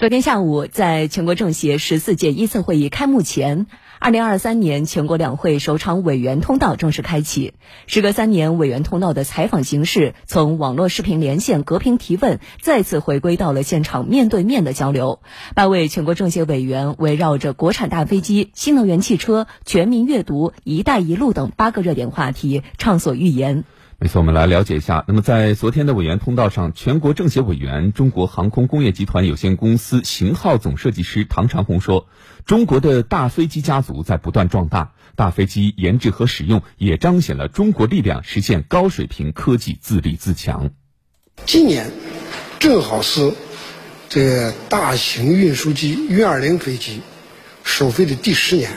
昨天下午，在全国政协十四届一次会议开幕前，二零二三年全国两会首场委员通道正式开启。时隔三年，委员通道的采访形式从网络视频连线、隔屏提问，再次回归到了现场面对面的交流。八位全国政协委员围绕着国产大飞机、新能源汽车、全民阅读、一带一路等八个热点话题畅所欲言。没错，我们来了解一下。那么，在昨天的委员通道上，全国政协委员、中国航空工业集团有限公司型号总设计师唐长红说：“中国的大飞机家族在不断壮大，大飞机研制和使用也彰显了中国力量实现高水平科技自立自强。今年正好是这个大型运输机运二零飞机首飞的第十年。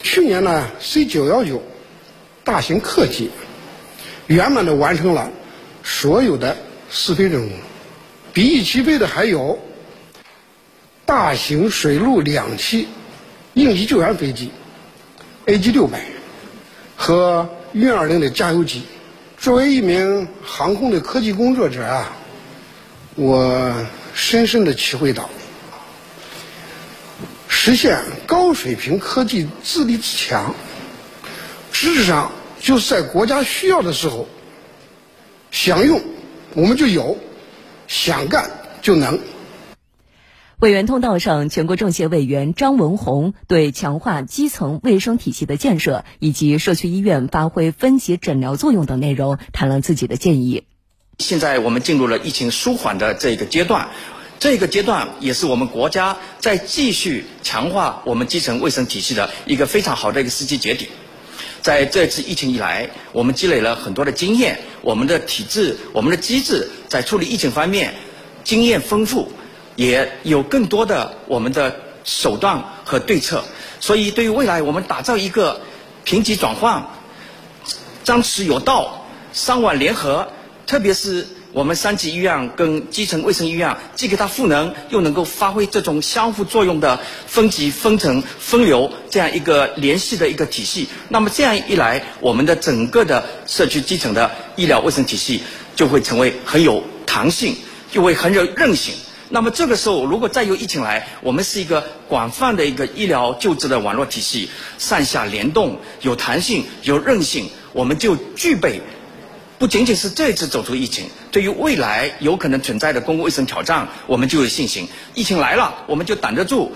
去年呢，C 九幺九大型客机。”圆满的完成了所有的试飞任务，比翼齐飞的还有大型水陆两栖应急救援飞机 AG 六百和运二零的加油机。作为一名航空的科技工作者啊，我深深的体会到，实现高水平科技自立自强，实质上。就是在国家需要的时候，想用我们就有，想干就能。委员通道上，全国政协委员张文宏对强化基层卫生体系的建设以及社区医院发挥分级诊疗作用等内容谈了自己的建议。现在我们进入了疫情舒缓的这个阶段，这个阶段也是我们国家在继续强化我们基层卫生体系的一个非常好的一个时机节点。在这次疫情以来，我们积累了很多的经验，我们的体制、我们的机制在处理疫情方面经验丰富，也有更多的我们的手段和对策。所以，对于未来我们打造一个评级转换、张弛有道、三网联合，特别是。我们三级医院跟基层卫生医院既给它赋能，又能够发挥这种相互作用的分级、分层、分流这样一个联系的一个体系。那么这样一来，我们的整个的社区基层的医疗卫生体系就会成为很有弹性，就会很有韧性。那么这个时候，如果再有疫情来，我们是一个广泛的一个医疗救治的网络体系，上下联动，有弹性、有韧性，我们就具备。不仅仅是这次走出疫情，对于未来有可能存在的公共卫生挑战，我们就有信心。疫情来了，我们就挡得住。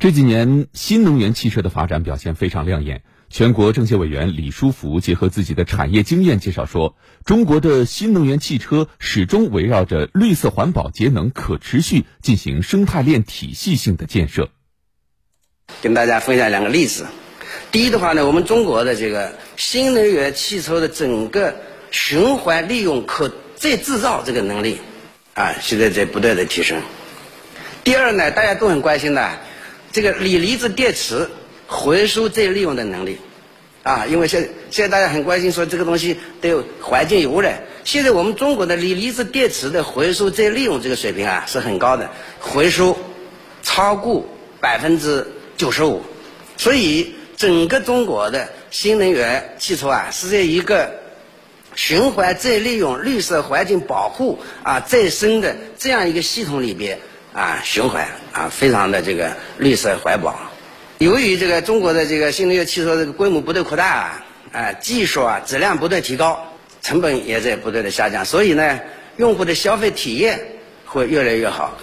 这几年新能源汽车的发展表现非常亮眼。全国政协委员李书福结合自己的产业经验介绍说，中国的新能源汽车始终围绕着绿色环保、节能可持续进行生态链体系性的建设。跟大家分享两个例子。第一的话呢，我们中国的这个新能源汽车的整个循环利用、可再制造这个能力，啊，现在在不断的提升。第二呢，大家都很关心的，这个锂离子电池回收再利用的能力，啊，因为现现在大家很关心说这个东西对环境有污染。现在我们中国的锂离子电池的回收再利用这个水平啊是很高的，回收超过百分之九十五，所以。整个中国的新能源汽车啊，是在一个循环再利用、绿色环境保护啊、再生的这样一个系统里边啊循环啊，非常的这个绿色环保。由于这个中国的这个新能源汽车这个规模不断扩大啊，啊技术啊质量不断提高，成本也在不断的下降，所以呢，用户的消费体验会越来越好。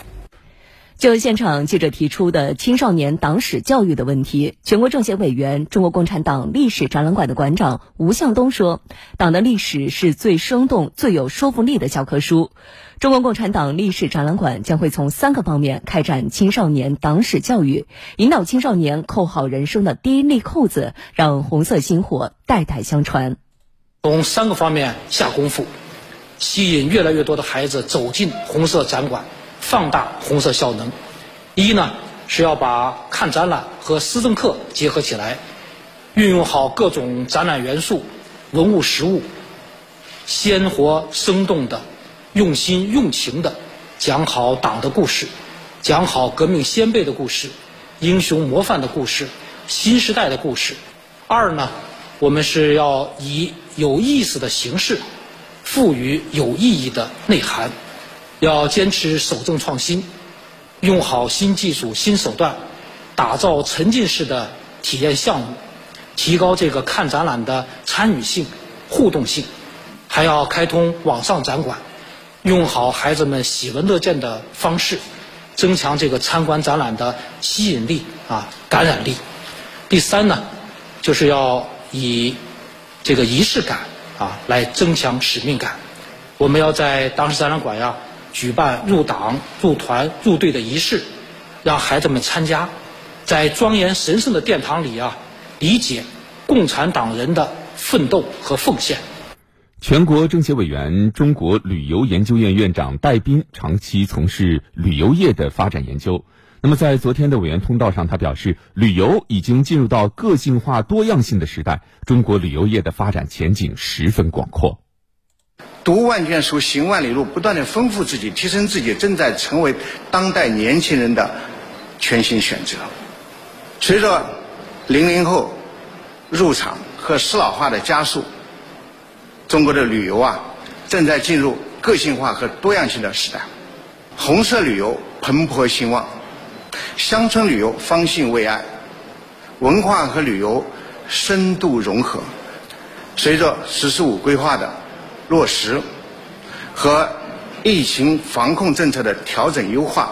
就现场记者提出的青少年党史教育的问题，全国政协委员、中国共产党历史展览馆的馆长吴向东说：“党的历史是最生动、最有说服力的教科书。中国共产党历史展览馆将会从三个方面开展青少年党史教育，引导青少年扣好人生的第一粒扣子，让红色薪火代代相传。从三个方面下功夫，吸引越来越多的孩子走进红色展馆。”放大红色效能，一呢是要把看展览和思政课结合起来，运用好各种展览元素、文物实物，鲜活生动的、用心用情的讲好党的故事，讲好革命先辈的故事、英雄模范的故事、新时代的故事。二呢，我们是要以有意思的形式，赋予有意义的内涵。要坚持守正创新，用好新技术、新手段，打造沉浸式的体验项目，提高这个看展览的参与性、互动性，还要开通网上展馆，用好孩子们喜闻乐见的方式，增强这个参观展览的吸引力啊、感染力。第三呢，就是要以这个仪式感啊来增强使命感。我们要在当时展览馆呀举办入党、入团、入队的仪式，让孩子们参加，在庄严神圣的殿堂里啊理解共产党人的奋斗和奉献。全国政协委员、中国旅游研究院院长戴斌长期从事旅游业的发展研究。那么，在昨天的委员通道上，他表示，旅游已经进入到个性化、多样性的时代，中国旅游业的发展前景十分广阔。读万卷书，行万里路，不断的丰富自己、提升自己，正在成为当代年轻人的全新选择。随着零零后入场和适老化的加速，中国的旅游啊，正在进入个性化和多样性的时代。红色旅游蓬勃兴旺，乡村旅游方兴未艾，文化和旅游深度融合。随着“十四五”规划的落实和疫情防控政策的调整优化，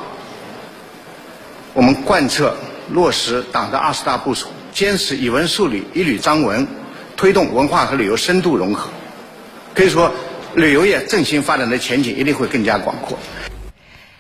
我们贯彻落实党的二十大部署，坚持以文树理、以旅张文，推动文化和旅游深度融合。可以说，旅游业振兴发展的前景一定会更加广阔。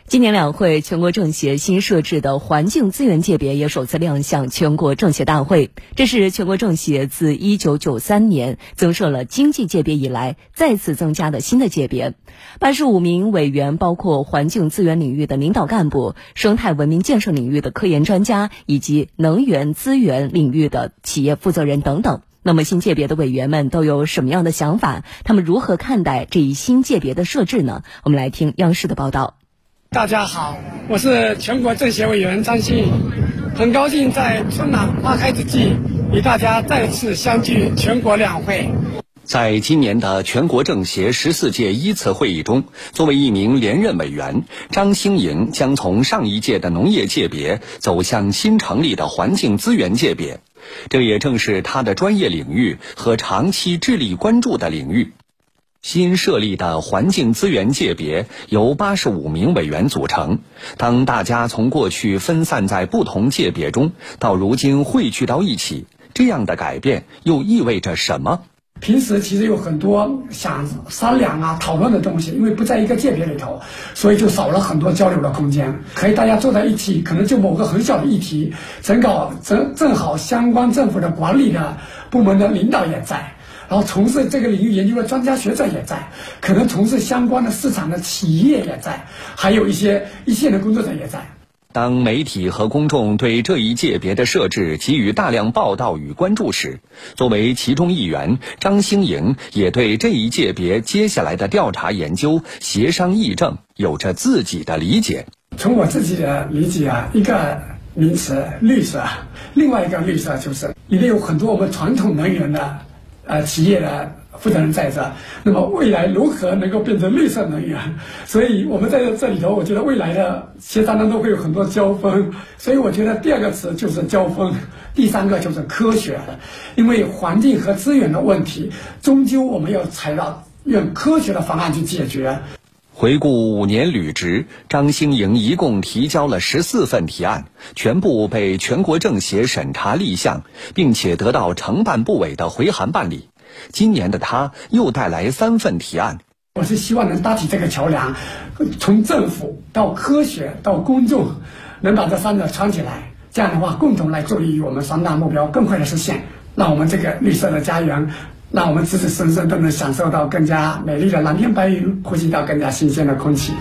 今年两会，全国政协新设置的环境资源界别也首次亮相全国政协大会。这是全国政协自一九九三年增设了经济界别以来再次增加的新的界别。八十五名委员包括环境资源领域的领导干部、生态文明建设领域的科研专家以及能源资源领域的企业负责人等等。那么新界别的委员们都有什么样的想法？他们如何看待这一新界别的设置呢？我们来听央视的报道。大家好，我是全国政协委员张新颖，很高兴在春暖花开之际与大家再次相聚全国两会。在今年的全国政协十四届一次会议中，作为一名连任委员，张兴莹将从上一届的农业界别走向新成立的环境资源界别，这也正是他的专业领域和长期致力关注的领域。新设立的环境资源界别由八十五名委员组成。当大家从过去分散在不同界别中，到如今汇聚到一起，这样的改变又意味着什么？平时其实有很多想商量啊、讨论的东西，因为不在一个界别里头，所以就少了很多交流的空间。可以大家坐在一起，可能就某个很小的议题，正搞正正好相关政府的管理的部门的领导也在。然后从事这个领域研究的专家学者也在，可能从事相关的市场的企业也在，还有一些一线的工作者也在。当媒体和公众对这一界别的设置给予大量报道与关注时，作为其中一员，张兴颖也对这一界别接下来的调查研究、协商议政有着自己的理解。从我自己的理解啊，一个名词绿色，另外一个绿色就是里面有很多我们传统能源的。呃，企业的负责人在这，那么未来如何能够变成绿色能源？所以我们在这里头，我觉得未来的协商当中会有很多交锋。所以我觉得第二个词就是交锋，第三个就是科学，因为环境和资源的问题，终究我们要采到用科学的方案去解决。回顾五年履职，张兴颖一共提交了十四份提案，全部被全国政协审查立项，并且得到承办部委的回函办理。今年的他又带来三份提案。我是希望能搭起这个桥梁，从政府到科学到公众，能把这三者串起来。这样的话，共同来助力于我们三大目标更快的实现，让我们这个绿色的家园。让我们子子孙孙都能享受到更加美丽的蓝天白云，呼吸到更加新鲜的空气。